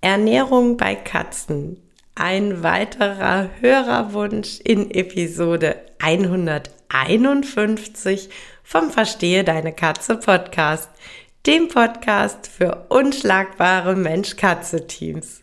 Ernährung bei Katzen. Ein weiterer Hörerwunsch in Episode 151 vom Verstehe deine Katze Podcast, dem Podcast für unschlagbare Mensch-Katze-Teams.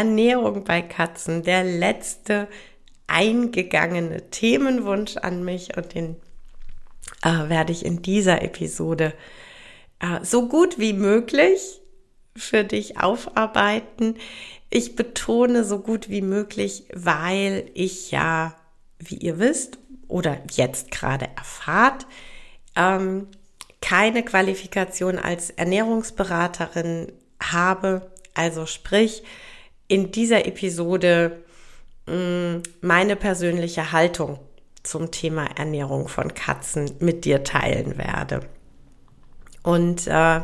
Ernährung bei Katzen, der letzte eingegangene Themenwunsch an mich und den äh, werde ich in dieser Episode äh, so gut wie möglich für dich aufarbeiten. Ich betone so gut wie möglich, weil ich ja, wie ihr wisst oder jetzt gerade erfahrt, ähm, keine Qualifikation als Ernährungsberaterin habe. Also sprich, in dieser Episode mh, mm, meine persönliche Haltung zum Thema Ernährung von Katzen mit dir teilen werde. Und äh,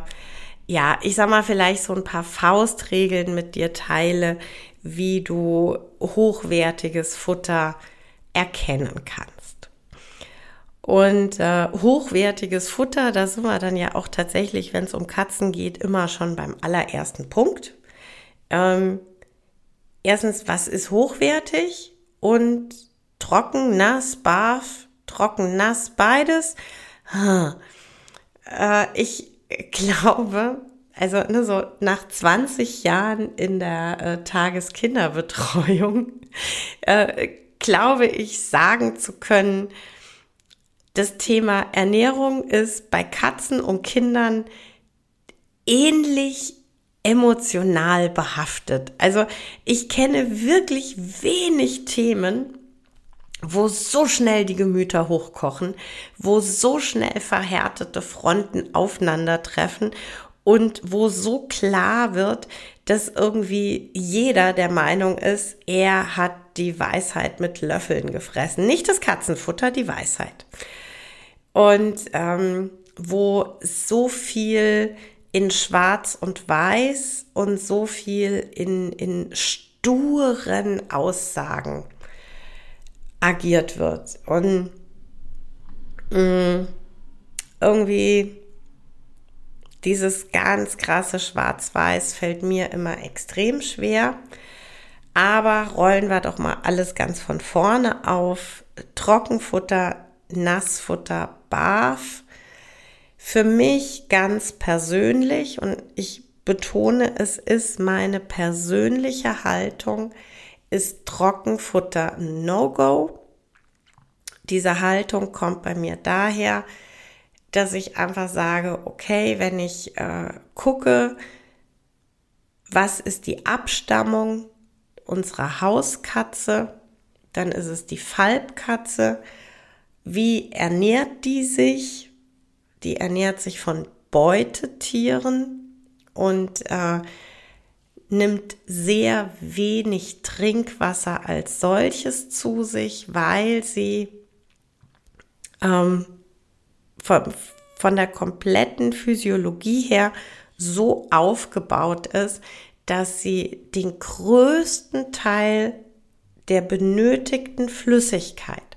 ja, ich sag mal vielleicht so ein paar Faustregeln mit dir teile, wie du hochwertiges Futter erkennen kannst. Und äh, hochwertiges Futter, da sind wir dann ja auch tatsächlich, wenn es um Katzen geht, immer schon beim allerersten Punkt. Ähm, erstens, was ist hochwertig und trocken, nass, barf, trocken, nass, beides. Äh, ich glaube, also ne, so nach 20 Jahren in der äh, Tageskinderbetreuung, äh, glaube ich, sagen zu können, das Thema Ernährung ist bei Katzen und Kindern ähnlich emotional behaftet. Also ich kenne wirklich wenig Themen, wo so schnell die Gemüter hochkochen, wo so schnell verhärtete Fronten aufeinandertreffen und wo so klar wird, dass irgendwie jeder der Meinung ist, er hat die Weisheit mit Löffeln gefressen. Nicht das Katzenfutter, die Weisheit. Und ähm, wo so viel in Schwarz und Weiß und so viel in, in sturen Aussagen agiert wird. Und mh, mm, irgendwie dieses ganz krasse Schwarz-Weiß fällt mir immer extrem schwer. Aber rollen wir doch mal alles ganz von vorne auf. Trockenfutter, Nassfutter, Barf für mich ganz persönlich und ich betone, es ist meine persönliche Haltung, ist Trockenfutter No-Go. Diese Haltung kommt bei mir daher, dass ich einfach sage, okay, wenn ich äh, gucke, was ist die Abstammung unserer Hauskatze, dann ist es die Falbkatze. Wie ernährt die sich? Die ernährt sich von Beutetieren und äh, nimmt sehr wenig Trinkwasser als solches zu sich, weil sie ähm, von, von der kompletten Physiologie her so aufgebaut ist, dass sie den größten Teil der benötigten Flüssigkeit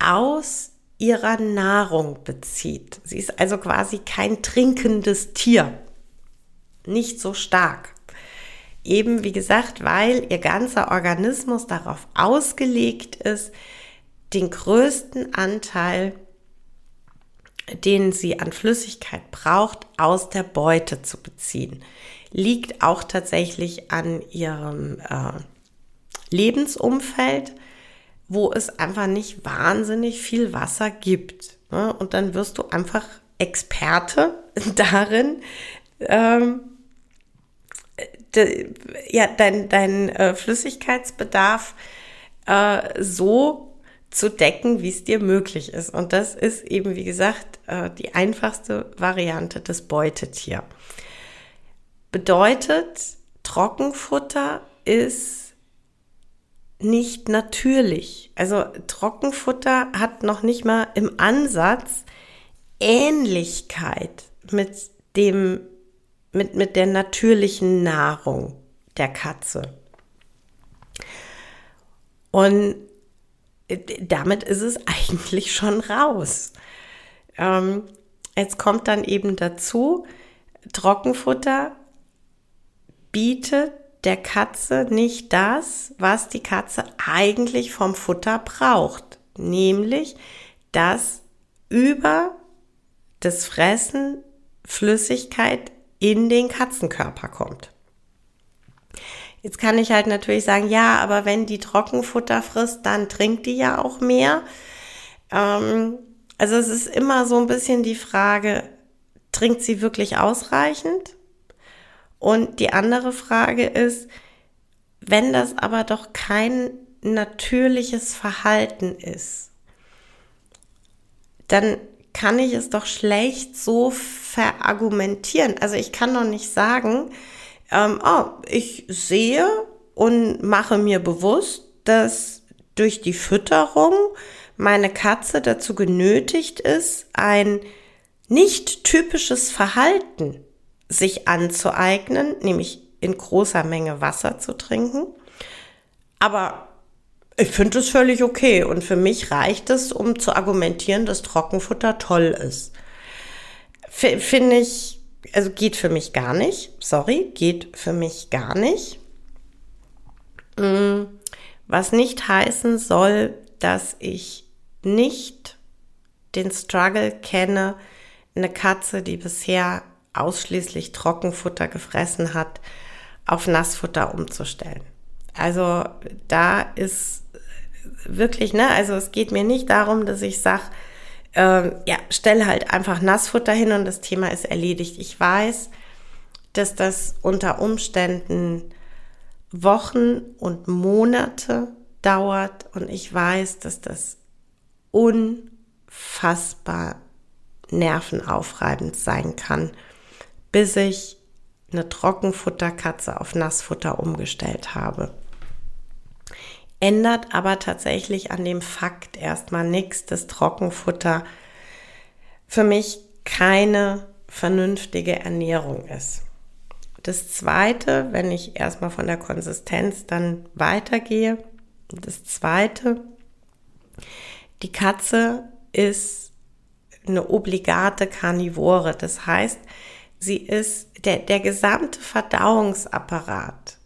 aus ihrer Nahrung bezieht. Sie ist also quasi kein trinkendes Tier. Nicht so stark. Eben wie gesagt, weil ihr ganzer Organismus darauf ausgelegt ist, den größten Anteil, den sie an Flüssigkeit braucht, aus der Beute zu beziehen. Liegt auch tatsächlich an ihrem äh, Lebensumfeld, wo es einfach nicht wahnsinnig viel Wasser gibt. Ne? Und dann wirst du einfach Experte darin, ähm, de, ja, dein, dein äh, Flüssigkeitsbedarf äh, so zu decken, wie es dir möglich ist. Und das ist eben, wie gesagt, äh, die einfachste Variante des Beutetier. Bedeutet, Trockenfutter ist nicht natürlich. Also Trockenfutter hat noch nicht mal im Ansatz Ähnlichkeit mit dem, mit, mit der natürlichen Nahrung der Katze. Und damit ist es eigentlich schon raus. Ähm, jetzt kommt dann eben dazu, Trockenfutter bietet der Katze nicht das, was die Katze eigentlich vom Futter braucht, nämlich dass über das Fressen Flüssigkeit in den Katzenkörper kommt. Jetzt kann ich halt natürlich sagen, ja, aber wenn die Trockenfutter frisst, dann trinkt die ja auch mehr. Ähm, also es ist immer so ein bisschen die Frage, trinkt sie wirklich ausreichend? Und die andere Frage ist, wenn das aber doch kein natürliches Verhalten ist, dann kann ich es doch schlecht so verargumentieren. Also ich kann doch nicht sagen, ähm, oh, ich sehe und mache mir bewusst, dass durch die Fütterung meine Katze dazu genötigt ist, ein nicht typisches Verhalten sich anzueignen, nämlich in großer Menge Wasser zu trinken. Aber ich finde es völlig okay und für mich reicht es, um zu argumentieren, dass Trockenfutter toll ist. Finde ich, also geht für mich gar nicht. Sorry, geht für mich gar nicht. Mm, was nicht heißen soll, dass ich nicht den Struggle kenne, eine Katze, die bisher ausschließlich Trockenfutter gefressen hat, auf Nassfutter umzustellen. Also da ist wirklich, ne, also es geht mir nicht darum, dass ich sage, äh, ja, stelle halt einfach Nassfutter hin und das Thema ist erledigt. Ich weiß, dass das unter Umständen Wochen und Monate dauert und ich weiß, dass das unfassbar nervenaufreibend sein kann bis ich eine Trockenfutterkatze auf Nassfutter umgestellt habe. Ändert aber tatsächlich an dem Fakt erstmal nichts, dass Trockenfutter für mich keine vernünftige Ernährung ist. Das zweite, wenn ich erstmal von der Konsistenz dann weitergehe, das zweite, die Katze ist eine obligate Karnivore. Das heißt, Sie ist der, der gesamte Verdauungsapparat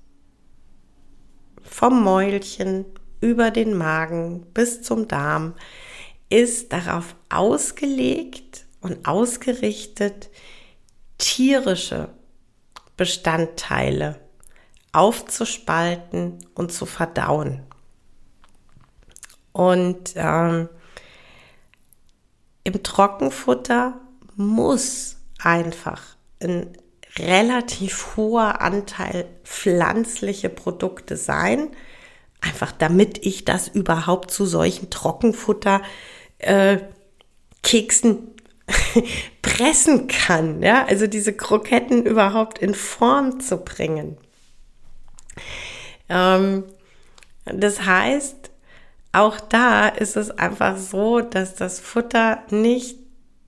vom Mäulchen über den Magen bis zum Darm ist darauf ausgelegt und ausgerichtet, tierische Bestandteile aufzuspalten und zu verdauen. Und ähm, im Trockenfutter muss einfach ein relativ hoher Anteil pflanzliche Produkte sein, einfach damit ich das überhaupt zu solchen Trockenfutter äh, Keksen pressen kann, ja, also diese Kroketten überhaupt in Form zu bringen. Ähm, das heißt, auch da ist es einfach so, dass das Futter nicht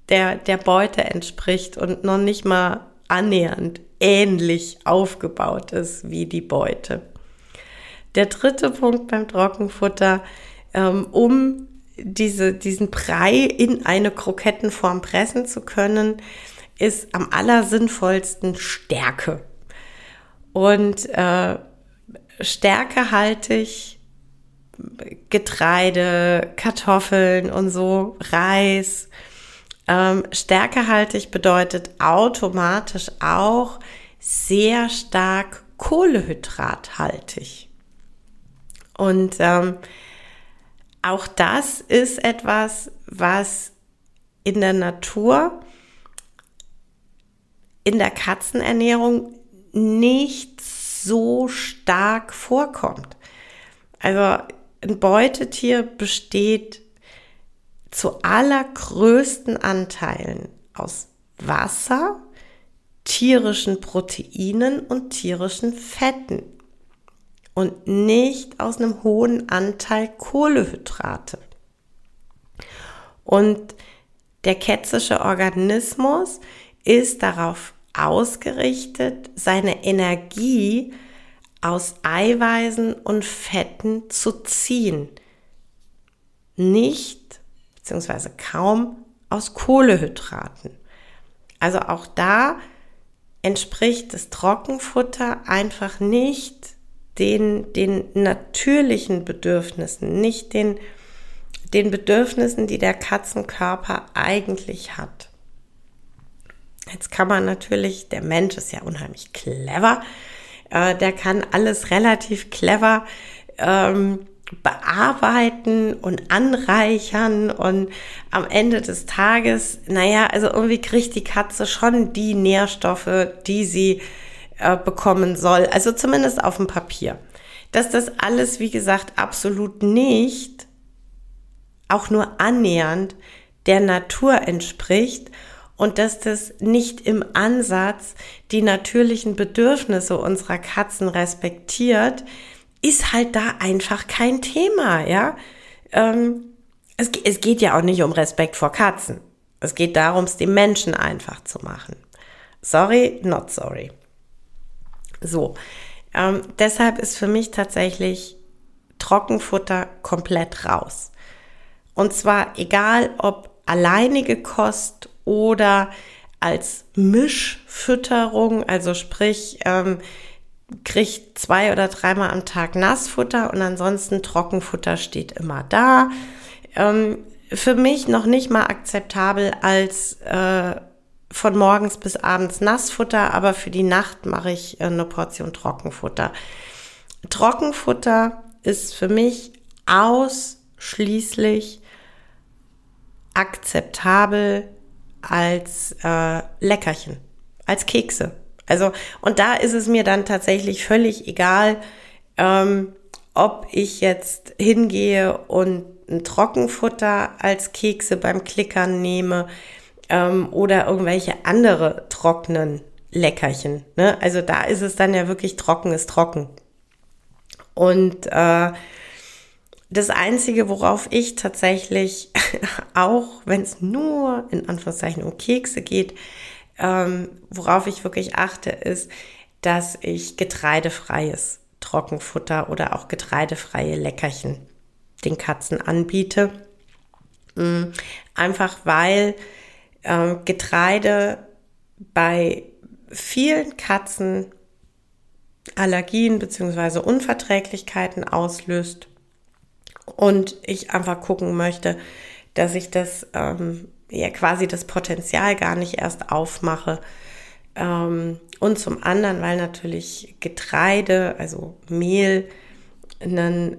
der, der Beute entspricht und noch nicht mal annähernd ähnlich aufgebaut ist wie die Beute. Der dritte Punkt beim Trockenfutter, ähm, um diese, diesen Brei in eine Krokettenform pressen zu können, ist am allersinnvollsten Stärke. Und äh, stärkehaltig Getreide, Kartoffeln und so, Reis, ähm, stärkehaltig bedeutet automatisch auch sehr stark kohlehydrathaltig. Und ähm, auch das ist etwas, was in der Natur, in der Katzenernährung nicht so stark vorkommt. Also ein Beutetier besteht zu allergrößten Anteilen aus Wasser, tierischen Proteinen und tierischen Fetten und nicht aus einem hohen Anteil Kohlehydrate. Und der kätzische Organismus ist darauf ausgerichtet, seine Energie aus Eiweißen und Fetten zu ziehen. Nicht, beziehungsweise kaum aus Kohlehydraten. Also auch da entspricht das Trockenfutter einfach nicht den, den natürlichen Bedürfnissen, nicht den, den Bedürfnissen, die der Katzenkörper eigentlich hat. Jetzt kann man natürlich, der Mensch ist ja unheimlich clever, äh, der kann alles relativ clever ähm, bearbeiten und anreichern und am Ende des Tages, naja, also irgendwie kriegt die Katze schon die Nährstoffe, die sie äh, bekommen soll, also zumindest auf dem Papier. Dass das alles, wie gesagt, absolut nicht, auch nur annähernd der Natur entspricht und dass das nicht im Ansatz die natürlichen Bedürfnisse unserer Katzen respektiert, ist halt da einfach kein Thema, ja. Ähm, es, es geht ja auch nicht um Respekt vor Katzen. Es geht darum, es dem Menschen einfach zu machen. Sorry, not sorry. So, ähm, deshalb ist für mich tatsächlich Trockenfutter komplett raus. Und zwar egal, ob alleinige Kost oder als Mischfütterung, also sprich, ähm, kriegt zwei oder dreimal am Tag Nassfutter und ansonsten Trockenfutter steht immer da. Ähm, für mich noch nicht mal akzeptabel als äh, von morgens bis abends Nassfutter, aber für die Nacht mache ich äh, eine Portion Trockenfutter. Trockenfutter ist für mich ausschließlich akzeptabel als äh, Leckerchen, als Kekse. Also, und da ist es mir dann tatsächlich völlig egal, ähm, ob ich jetzt hingehe und ein Trockenfutter als Kekse beim Klickern nehme ähm, oder irgendwelche andere trockenen Leckerchen. Ne? Also da ist es dann ja wirklich trocken ist trocken. Und äh, das Einzige, worauf ich tatsächlich, auch wenn es nur in Anführungszeichen um Kekse geht, ähm, worauf ich wirklich achte, ist, dass ich getreidefreies Trockenfutter oder auch getreidefreie Leckerchen den Katzen anbiete. Mm, einfach weil ähm, Getreide bei vielen Katzen Allergien bzw. Unverträglichkeiten auslöst und ich einfach gucken möchte, dass ich das ähm, ja quasi das Potenzial gar nicht erst aufmache. Ähm, und zum anderen, weil natürlich Getreide, also Mehl, einen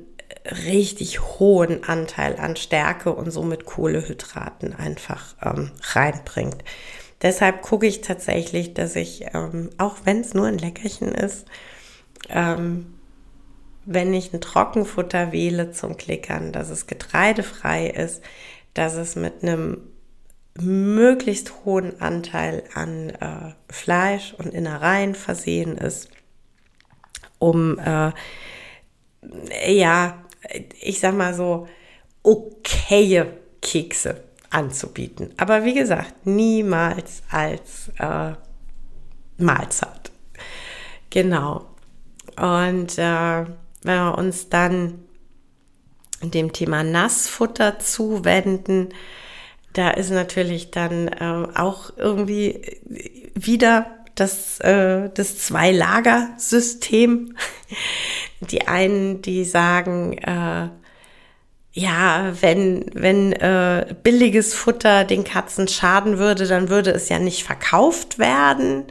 richtig hohen Anteil an Stärke und somit Kohlehydraten einfach ähm, reinbringt. Deshalb gucke ich tatsächlich, dass ich, ähm, auch wenn es nur ein Leckerchen ist, ähm, wenn ich ein Trockenfutter wähle zum Klickern, dass es getreidefrei ist, dass es mit einem möglichst hohen Anteil an äh, Fleisch und Innereien versehen ist, um äh, ja, ich sag mal so, okaye Kekse anzubieten. Aber wie gesagt, niemals als äh, Mahlzeit. Genau. Und äh, wenn wir uns dann dem Thema Nassfutter zuwenden, da ist natürlich dann äh, auch irgendwie wieder das, äh, das Zwei-Lager-System. Die einen, die sagen, äh, ja, wenn, wenn äh, billiges Futter den Katzen schaden würde, dann würde es ja nicht verkauft werden.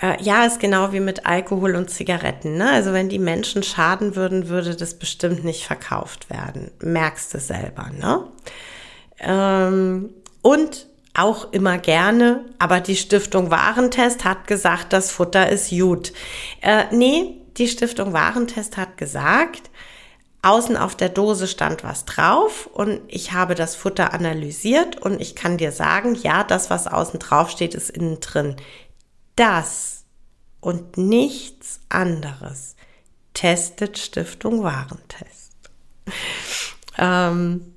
Äh, ja, ist genau wie mit Alkohol und Zigaretten. Ne? Also wenn die Menschen schaden würden, würde das bestimmt nicht verkauft werden. Merkst du selber. Ne? Ähm, und auch immer gerne, aber die Stiftung Warentest hat gesagt, das Futter ist gut. Äh, nee, die Stiftung Warentest hat gesagt, außen auf der Dose stand was drauf und ich habe das Futter analysiert und ich kann dir sagen, ja, das, was außen drauf steht, ist innen drin. Das und nichts anderes testet Stiftung Warentest. ähm,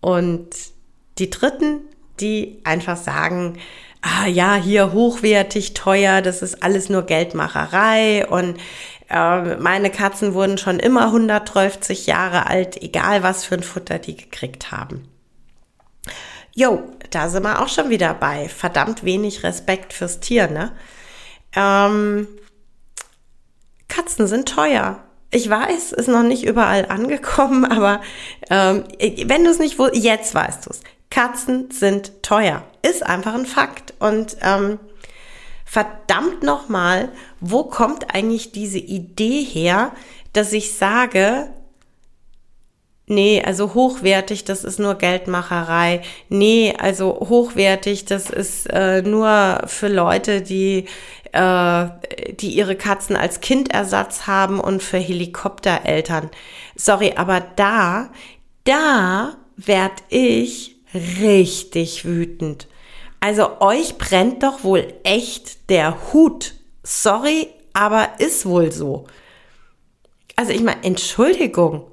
und die Dritten die einfach sagen, ah ja, hier hochwertig, teuer, das ist alles nur Geldmacherei und äh, meine Katzen wurden schon immer 130 Jahre alt, egal was für ein Futter die gekriegt haben. Jo, da sind wir auch schon wieder bei. Verdammt wenig Respekt fürs Tier, ne? Ähm, Katzen sind teuer. Ich weiß, ist noch nicht überall angekommen, aber ähm, wenn du es nicht wusstest, jetzt weißt du es. Katzen sind teuer. Ist einfach ein Fakt. Und ähm, verdammt nochmal, wo kommt eigentlich diese Idee her, dass ich sage, nee, also hochwertig, das ist nur Geldmacherei. Nee, also hochwertig, das ist äh, nur für Leute, die, äh, die ihre Katzen als Kindersatz haben und für Helikoptereltern. Sorry, aber da, da werd ich richtig wütend. Also euch brennt doch wohl echt der Hut. Sorry, aber ist wohl so. Also ich meine, Entschuldigung,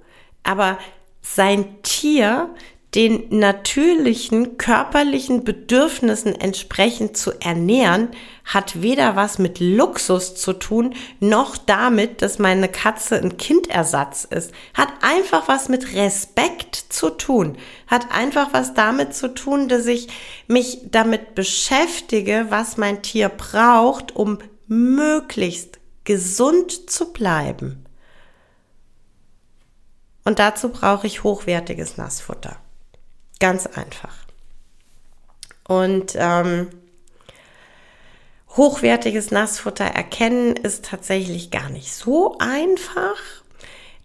aber sein Tier den natürlichen körperlichen Bedürfnissen entsprechend zu ernähren, hat weder was mit Luxus zu tun, noch damit, dass meine Katze ein Kindersatz ist. Hat einfach was mit Respekt zu tun. Hat einfach was damit zu tun, dass ich mich damit beschäftige, was mein Tier braucht, um möglichst gesund zu bleiben. Und dazu brauche ich hochwertiges Nassfutter. Ganz einfach. Und ähm, hochwertiges Nassfutter erkennen ist tatsächlich gar nicht so einfach.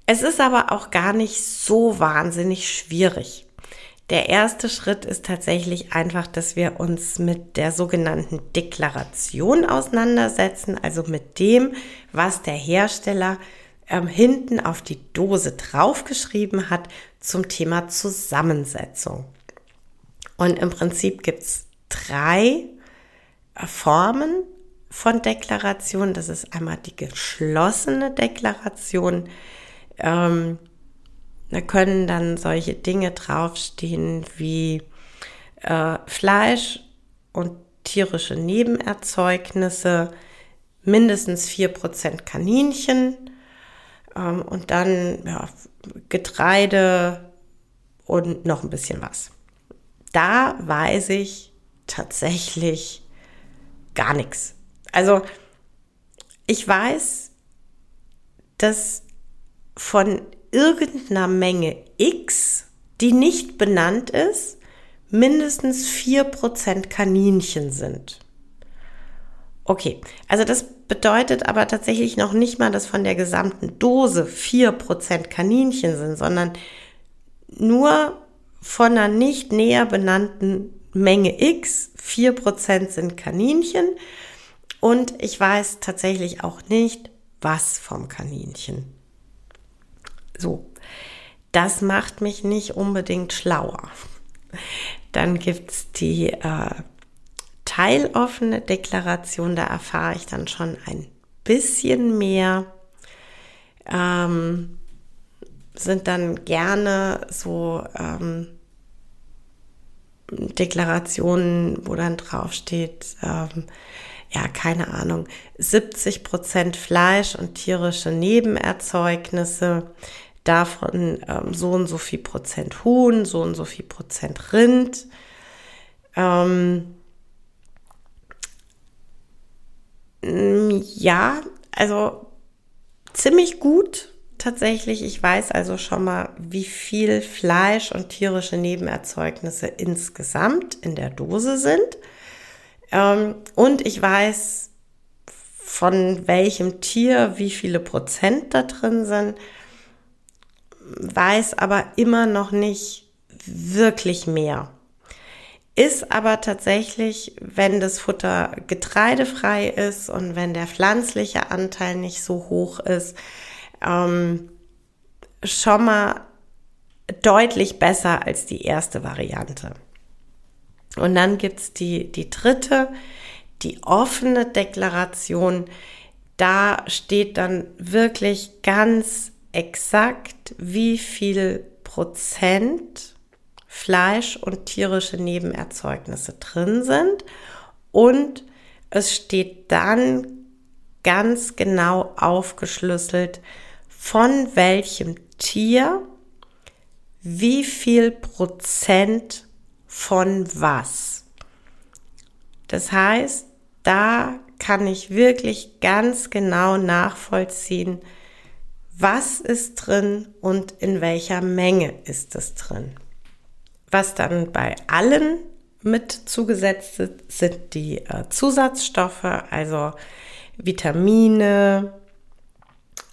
Es ist aber auch gar nicht so wahnsinnig schwierig. Der erste Schritt ist tatsächlich einfach, dass wir uns mit der sogenannten Deklaration auseinandersetzen, also mit dem, was der Hersteller ähm, hinten auf die Dose draufgeschrieben hat zum Thema Zusammensetzung. Und im Prinzip gibt es drei Formen von Deklaration. Das ist einmal die geschlossene Deklaration. Ähm, da können dann solche Dinge draufstehen wie äh, Fleisch und tierische Nebenerzeugnisse, mindestens 4% Kaninchen, ähm, und dann ja, Getreide und noch ein bisschen was. Da weiß ich tatsächlich gar nichts. Also ich weiß, dass von irgendeiner Menge X, die nicht benannt ist, mindestens 4% Kaninchen sind. Okay, also das bedeutet aber tatsächlich noch nicht mal, dass von der gesamten Dose 4% Kaninchen sind, sondern nur von einer nicht näher benannten Menge X, 4% sind Kaninchen. Und ich weiß tatsächlich auch nicht, was vom Kaninchen. So, das macht mich nicht unbedingt schlauer. Dann gibt es die äh, teiloffene Deklaration, da erfahre ich dann schon ein bisschen mehr. Ähm, sind dann gerne so ähm, Deklarationen, wo dann drauf steht, ähm, ja, keine Ahnung, 70 Prozent Fleisch und tierische Nebenerzeugnisse, davon ähm, so und so viel Prozent Huhn, so und so viel Prozent Rind. Ähm, ja, also ziemlich gut tatsächlich. Ich weiß also schon mal, wie viel Fleisch und tierische Nebenerzeugnisse insgesamt in der Dose sind. Ähm, und ich weiß von welchem Tier wie viele Prozent da drin sind, weiß aber immer noch nicht wirklich mehr. Ist aber tatsächlich, wenn das Futter getreidefrei ist und wenn der pflanzliche Anteil nicht so hoch ist, ähm, schon mal deutlich besser als die erste Variante. Und dann gibt's die, die dritte, die offene Deklaration. Da steht dann wirklich ganz exakt, wie viel Prozent Fleisch und tierische Nebenerzeugnisse drin sind. Und es steht dann ganz genau aufgeschlüsselt, von welchem Tier wie viel Prozent von was. Das heißt, da kann ich wirklich ganz genau nachvollziehen, was ist drin und in welcher Menge ist es drin. Was dann bei allen mit zugesetzt ist, sind die äh, Zusatzstoffe, also Vitamine,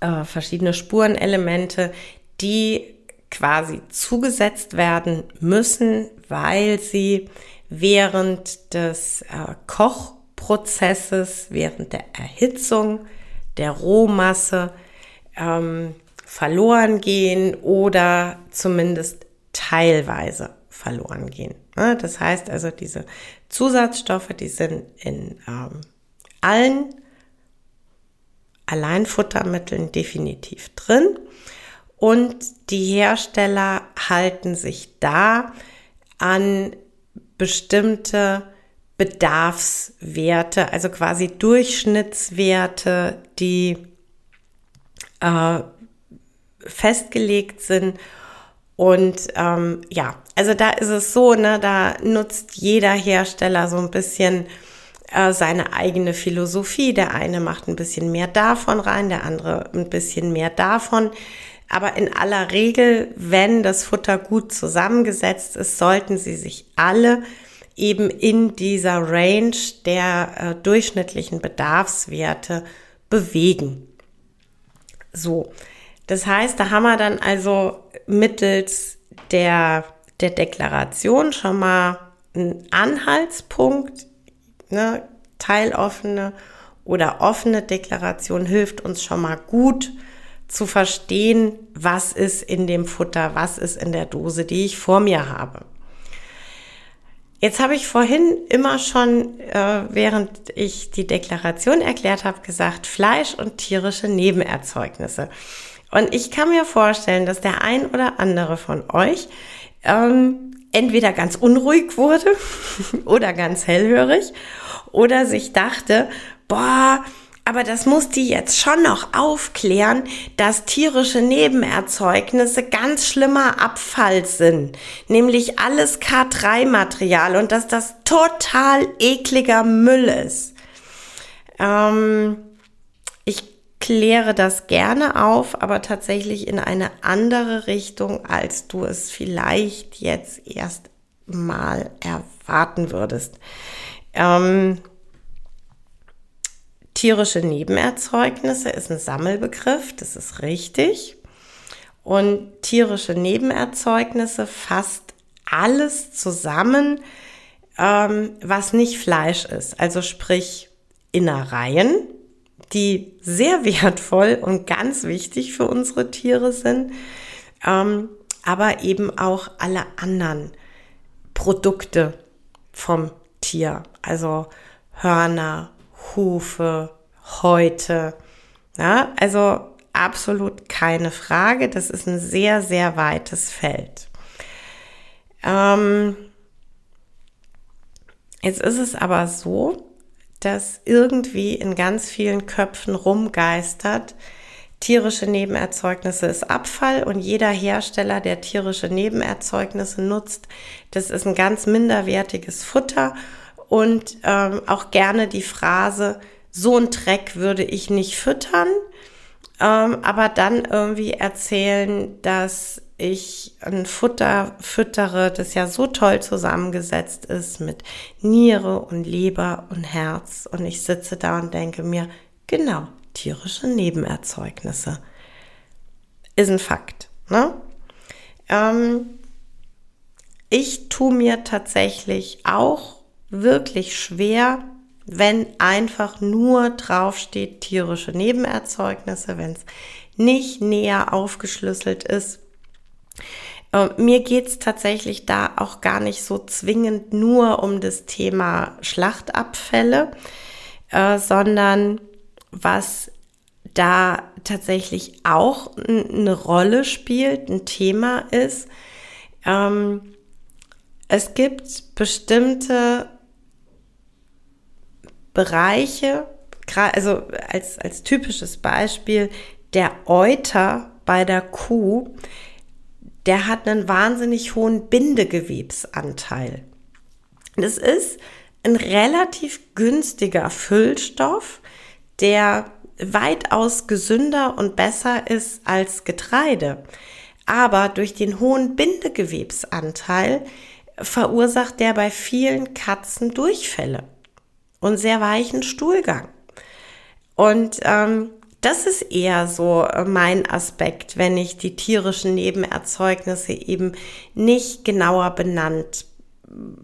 äh, verschiedene Spurenelemente, die quasi zugesetzt werden müssen, weil sie während des äh, Kochprozesses, während der Erhitzung der Rohmasse ähm, verloren gehen oder zumindest teilweise verloren gehen. Ne? Das heißt also, diese Zusatzstoffe, die sind in ähm, allen Alleinfuttermitteln definitiv drin. Und die Hersteller halten sich da an bestimmte Bedarfswerte, also quasi Durchschnittswerte, die äh, festgelegt sind und ähm, ja, also da ist es so, ne, da nutzt jeder Hersteller so ein bisschen äh, seine eigene Philosophie. Der eine macht ein bisschen mehr davon rein, der andere ein bisschen mehr davon. Aber in aller Regel, wenn das Futter gut zusammengesetzt ist, sollten sie sich alle eben in dieser Range der äh, durchschnittlichen Bedarfswerte bewegen. So, das heißt, da haben wir dann also mittels der, der Deklaration schon mal einen Anhaltspunkt, ne, teiloffene oder offene Deklaration hilft uns schon mal gut zu verstehen, was ist in dem Futter, was ist in der Dose, die ich vor mir habe. Jetzt habe ich vorhin immer schon, äh, während ich die Deklaration erklärt habe, gesagt, Fleisch und tierische Nebenerzeugnisse. Und ich kann mir vorstellen, dass der ein oder andere von euch ähm, entweder ganz unruhig wurde oder ganz hellhörig oder sich dachte, boah, aber das muss die jetzt schon noch aufklären, dass tierische Nebenerzeugnisse ganz schlimmer Abfall sind, nämlich alles K3-Material und dass das total ekliger Müll ist. Ähm, kläre das gerne auf, aber tatsächlich in eine andere Richtung, als du es vielleicht jetzt erst mal erwarten würdest. Ähm, tierische Nebenerzeugnisse ist ein Sammelbegriff, das ist richtig. Und tierische Nebenerzeugnisse fasst alles zusammen, ähm, was nicht Fleisch ist. Also sprich Innereien, die sehr wertvoll und ganz wichtig für unsere Tiere sind, ähm, aber eben auch alle anderen Produkte vom Tier, also Hörner, Hufe, Häute. Ja, also absolut keine Frage. Das ist ein sehr, sehr weites Feld. Ähm, jetzt ist es aber so, das irgendwie in ganz vielen Köpfen rumgeistert. Tierische Nebenerzeugnisse ist Abfall und jeder Hersteller, der tierische Nebenerzeugnisse nutzt, das ist ein ganz minderwertiges Futter und ähm, auch gerne die Phrase, so ein Dreck würde ich nicht füttern, ähm, aber dann irgendwie erzählen, dass ich ein Futter füttere, das ja so toll zusammengesetzt ist mit Niere und Leber und Herz. Und ich sitze da und denke mir, Genau, tierische Nebenerzeugnisse. Ist ein Fakt. Ne? Ähm, ich tue mir tatsächlich auch wirklich schwer, wenn einfach nur draufsteht tierische Nebenerzeugnisse, wenn es nicht näher aufgeschlüsselt ist. Äh, mir geht's tatsächlich da auch gar nicht so zwingend nur um das Thema Schlachtabfälle, äh, sondern was da tatsächlich auch eine Rolle spielt, ein Thema ist, ähm, es gibt bestimmte Bereiche, also als, als typisches Beispiel, der Euter bei der Kuh, der hat einen wahnsinnig hohen Bindegewebsanteil. Das ist ein relativ günstiger Füllstoff, der weitaus gesünder und besser ist als Getreide. Aber durch den hohen Bindegewebsanteil verursacht der bei vielen Katzen Durchfälle und sehr weichen Stuhlgang. Und ähm, das ist eher so äh, mein Aspekt, wenn ich die tierischen Nebenerzeugnisse eben nicht genauer benannt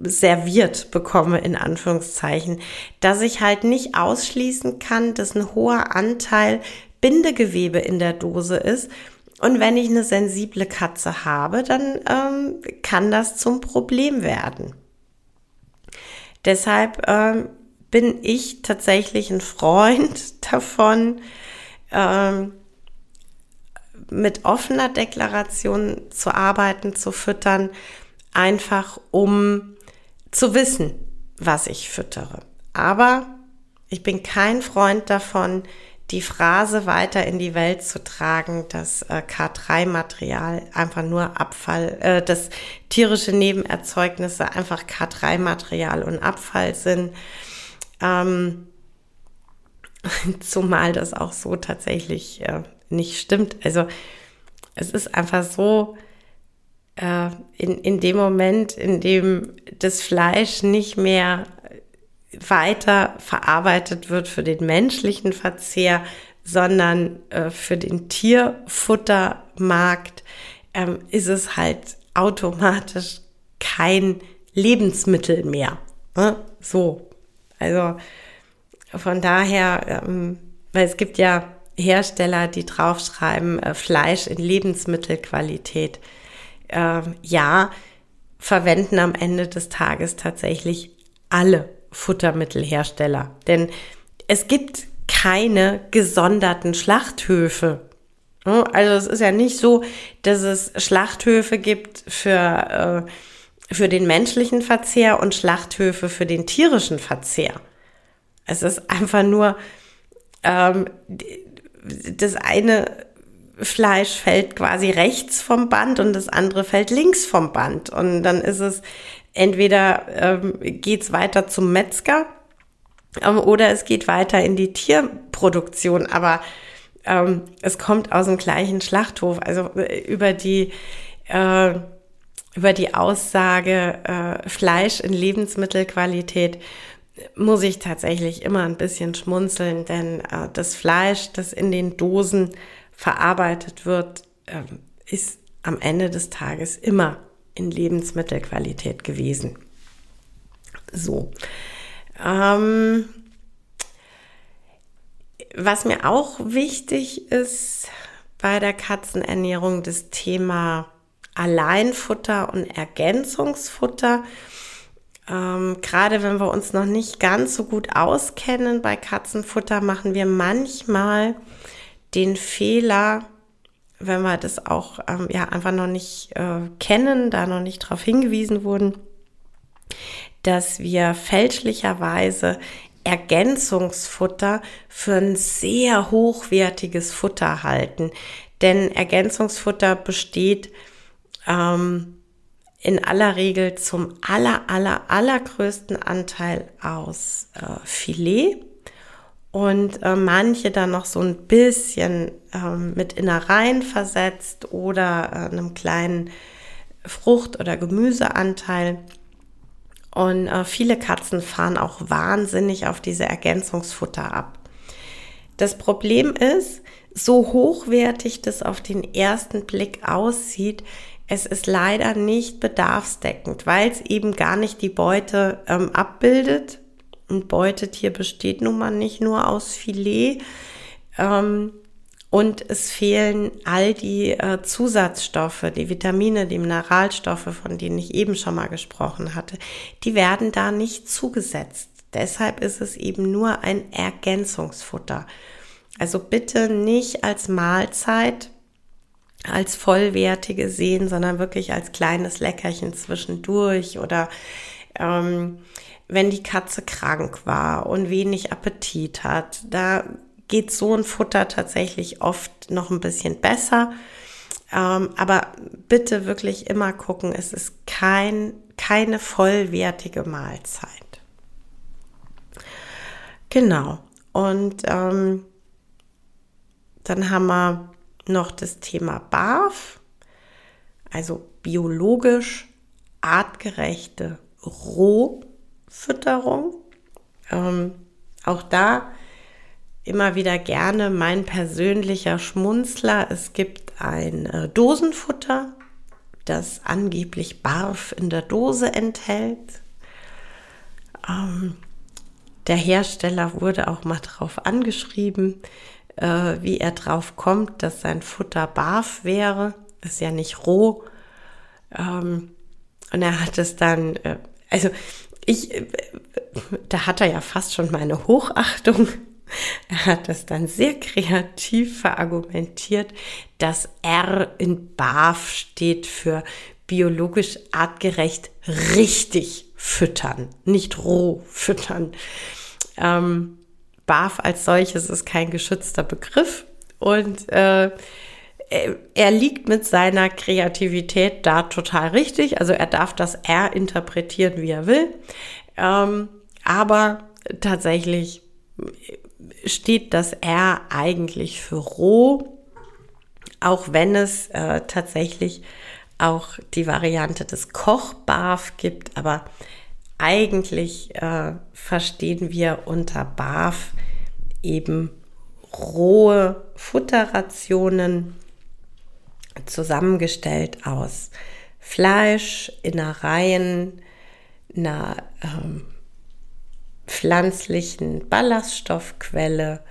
serviert bekomme, in Anführungszeichen, dass ich halt nicht ausschließen kann, dass ein hoher Anteil Bindegewebe in der Dose ist. Und wenn ich eine sensible Katze habe, dann ähm, kann das zum Problem werden. Deshalb ähm, bin ich tatsächlich ein Freund davon, ähm, mit offener Deklaration zu arbeiten, zu füttern, einfach um zu wissen, was ich füttere. Aber ich bin kein Freund davon, die Phrase weiter in die Welt zu tragen, dass äh, K3-Material einfach nur Abfall, äh, dass tierische Nebenerzeugnisse einfach K3-Material und Abfall sind. Ähm, zumal das auch so tatsächlich äh, nicht stimmt. Also es ist einfach so, äh, in, in dem Moment, in dem das Fleisch nicht mehr weiter verarbeitet wird für den menschlichen Verzehr, sondern äh, für den Tierfuttermarkt, ähm, ist es halt automatisch kein Lebensmittel mehr. Ne? So. Also von daher, ähm, weil es gibt ja Hersteller, die draufschreiben, äh, Fleisch in Lebensmittelqualität äh, ja, verwenden am Ende des Tages tatsächlich alle Futtermittelhersteller. Denn es gibt keine gesonderten Schlachthöfe. Also es ist ja nicht so, dass es Schlachthöfe gibt für, äh, für den menschlichen Verzehr und Schlachthöfe für den tierischen Verzehr. Es ist einfach nur ähm, das eine Fleisch fällt quasi rechts vom Band und das andere fällt links vom Band. Und dann ist es entweder ähm, geht's weiter zum Metzger ähm, oder es geht weiter in die Tierproduktion. Aber ähm, es kommt aus dem gleichen Schlachthof. Also äh, über die äh, über die Aussage äh, Fleisch in Lebensmittelqualität muss ich tatsächlich immer ein bisschen schmunzeln, denn äh, das Fleisch, das in den Dosen verarbeitet wird, ähm, ist am Ende des Tages immer in Lebensmittelqualität gewesen. So. Ähm, was mir auch wichtig ist bei der Katzenernährung, das Thema Alleinfutter und Ergänzungsfutter. Ähm, gerade wenn wir uns noch nicht ganz so gut auskennen bei Katzenfutter, machen wir manchmal den Fehler, wenn wir das auch ähm, ja einfach noch nicht äh, kennen, da noch nicht darauf hingewiesen wurden, dass wir fälschlicherweise Ergänzungsfutter für ein sehr hochwertiges Futter halten. Denn Ergänzungsfutter besteht ähm, in aller Regel zum aller, aller, allergrößten Anteil aus äh, Filet und äh, manche dann noch so ein bisschen ähm, mit Innereien versetzt oder äh, einem kleinen Frucht- oder Gemüseanteil. Und äh, viele Katzen fahren auch wahnsinnig auf diese Ergänzungsfutter ab. Das Problem ist, so hochwertig das auf den ersten Blick aussieht, es ist leider nicht bedarfsdeckend, weil es eben gar nicht die Beute ähm, abbildet. Ein Beutetier besteht nun mal nicht nur aus Filet. Ähm, und es fehlen all die äh, Zusatzstoffe, die Vitamine, die Mineralstoffe, von denen ich eben schon mal gesprochen hatte, die werden da nicht zugesetzt. Deshalb ist es eben nur ein Ergänzungsfutter. Also bitte nicht als Mahlzeit, als vollwertige sehen, sondern wirklich als kleines Leckerchen zwischendurch oder ähm, wenn die Katze krank war und wenig Appetit hat, da geht so ein Futter tatsächlich oft noch ein bisschen besser. Ähm, aber bitte wirklich immer gucken, es ist kein, keine vollwertige Mahlzeit. Genau. Und ähm, dann haben wir noch das Thema BAF, also biologisch artgerechte Rohfütterung. Ähm, auch da immer wieder gerne mein persönlicher Schmunzler. Es gibt ein äh, Dosenfutter, das angeblich Barf in der Dose enthält. Ähm, der Hersteller wurde auch mal darauf angeschrieben, äh, wie er drauf kommt, dass sein Futter Barf wäre. ist ja nicht roh. Ähm, und er hat es dann, äh, also ich, äh, da hat er ja fast schon meine Hochachtung er hat es dann sehr kreativ verargumentiert, dass R in BAF steht für biologisch artgerecht richtig füttern, nicht roh füttern. Ähm, BAF als solches ist kein geschützter Begriff und äh, er liegt mit seiner Kreativität da total richtig. Also er darf das R interpretieren, wie er will. Ähm, aber tatsächlich steht das R eigentlich für roh, auch wenn es äh, tatsächlich auch die Variante des Kochbarf gibt, aber eigentlich äh, verstehen wir unter Barf eben rohe Futterrationen zusammengestellt aus Fleisch, Innereien, einer ähm, pflanzlichen Ballaststoffquelle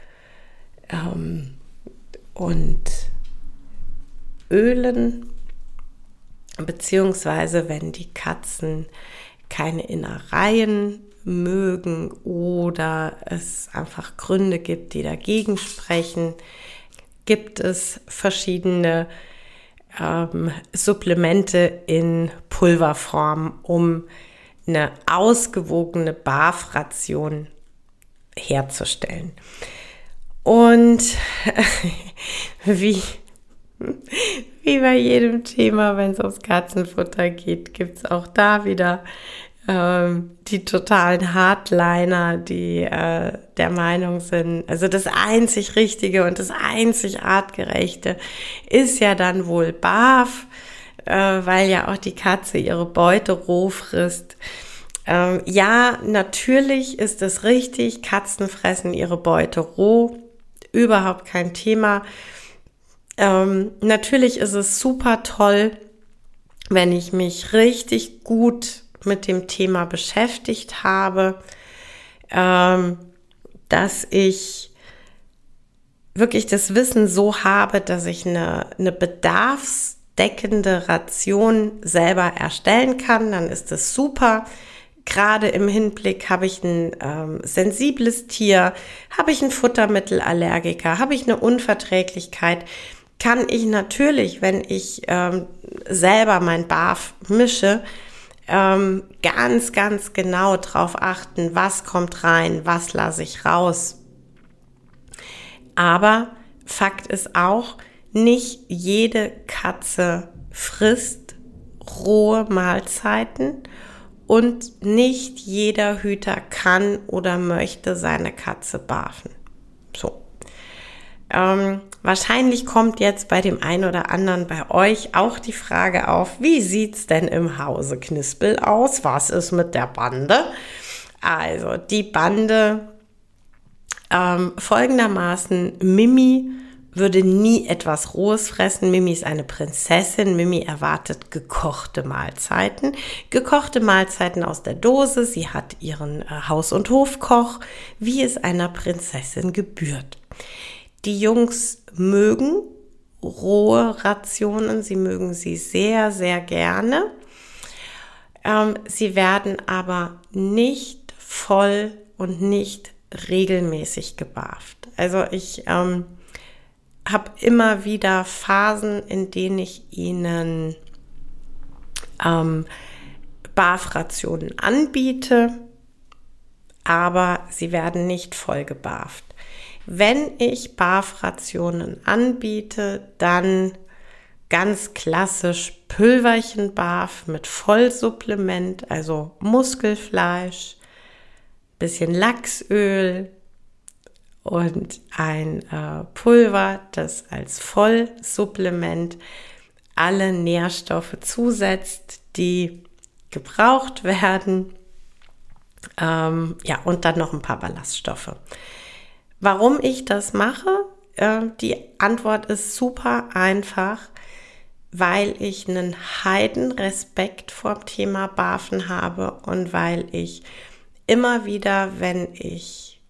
ähm, und Ölen, beziehungsweise wenn die Katzen keine Innereien mögen oder es einfach Gründe gibt, die dagegen sprechen, gibt es verschiedene ähm, Supplemente in Pulverform, um eine ausgewogene Barfration herzustellen. Und wie, wie bei jedem Thema, wenn es ums Katzenfutter geht, gibt es auch da wieder die totalen Hardliner, die äh, der Meinung sind, also das einzig Richtige und das einzig Artgerechte ist ja dann wohl Barf äh, weil ja auch die Katze ihre Beute roh frisst. Ähm, ja, natürlich ist es richtig, Katzen fressen ihre Beute roh, überhaupt kein Thema. Ähm, natürlich ist es super toll, wenn ich mich richtig gut mit dem Thema beschäftigt habe, ähm, dass ich wirklich das Wissen so habe, dass ich eine, eine Bedarfs- deckende Ration selber erstellen kann, dann ist es super. Gerade im Hinblick habe ich ein ähm, sensibles Tier, habe ich einen Futtermittelallergiker, habe ich eine Unverträglichkeit, kann ich natürlich, wenn ich ähm, selber mein BAF mische, ähm, ganz, ganz genau darauf achten, was kommt rein, was lasse ich raus. Aber Fakt ist auch, nicht jede Katze frisst rohe Mahlzeiten und nicht jeder Hüter kann oder möchte seine Katze barfen. So. Ähm, wahrscheinlich kommt jetzt bei dem einen oder anderen bei euch auch die Frage auf, wie sieht's denn im Hause Knispel aus? Was ist mit der Bande? Also, die Bande Ähm, folgendermaßen, Mimi würde nie etwas Rohes fressen. Mimi ist eine Prinzessin. Mimi erwartet gekochte Mahlzeiten. Gekochte Mahlzeiten aus der Dose. Sie hat ihren äh, Haus- und Hofkoch, wie es einer Prinzessin gebührt. Die Jungs mögen rohe Rationen. Sie mögen sie sehr, sehr gerne. Ähm, sie werden aber nicht voll und nicht regelmäßig gebarft. Also ich ähm, habe immer wieder Phasen, in denen ich ihnen ähm, Barfrationen anbiete, aber sie werden nicht voll gebarft. Wenn ich Barfrationen anbiete, dann ganz klassisch Pülverchen-Barf mit Vollsupplement, also Muskelfleisch, bisschen Lachsöl, und ein äh, Pulver, das als Vollsupplement alle Nährstoffe zusetzt, die gebraucht werden. Ähm, ja, und dann noch ein paar Ballaststoffe. Warum ich das mache? Äh, die Antwort ist super einfach, weil ich einen Heidenrespekt vor dem Thema Barfen habe und weil ich immer wieder, wenn ich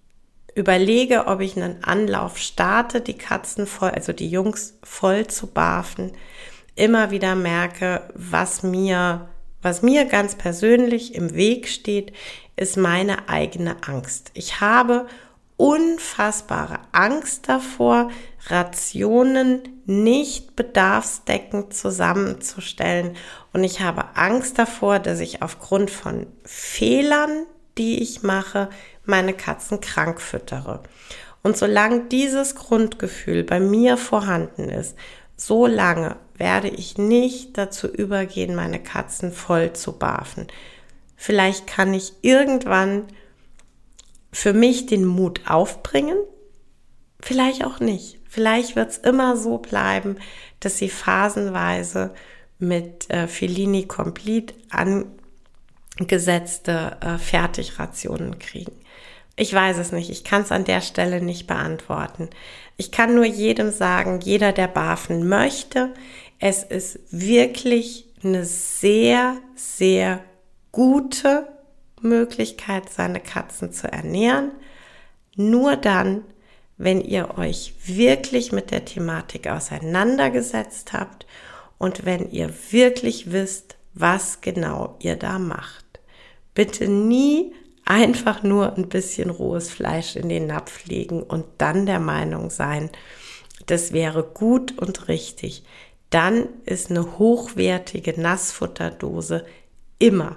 überlege, ob ich einen Anlauf starte, die Katzen voll, also die Jungs voll zu barfen, immer wieder merke, was mir, was mir ganz persönlich im Weg steht, ist meine eigene Angst. Ich habe unfassbare Angst davor, Rationen nicht bedarfsdeckend zusammenzustellen. Und ich habe Angst davor, dass ich aufgrund von Fehlern, die ich mache, meine Katzen krank füttere. Und solange dieses Grundgefühl bei mir vorhanden ist, so lange werde ich nicht dazu übergehen, meine Katzen voll zu barfen. Vielleicht kann ich irgendwann für mich den Mut aufbringen, vielleicht auch nicht. Vielleicht wird es immer so bleiben, dass sie phasenweise mit äh, Felini Complete angesetzte äh, Fertigrationen kriegen. Ich weiß es nicht. Ich kann es an der Stelle nicht beantworten. Ich kann nur jedem sagen, jeder, der barfen möchte, es ist wirklich eine sehr, sehr gute Möglichkeit, seine Katzen zu ernähren. Nur dann, wenn ihr euch wirklich mit der Thematik auseinandergesetzt habt und wenn ihr wirklich wisst, was genau ihr da macht. Bitte nie einfach nur ein bisschen rohes Fleisch in den Napf legen und dann der Meinung sein, das wäre gut und richtig. Dann ist eine hochwertige Nassfutterdose immer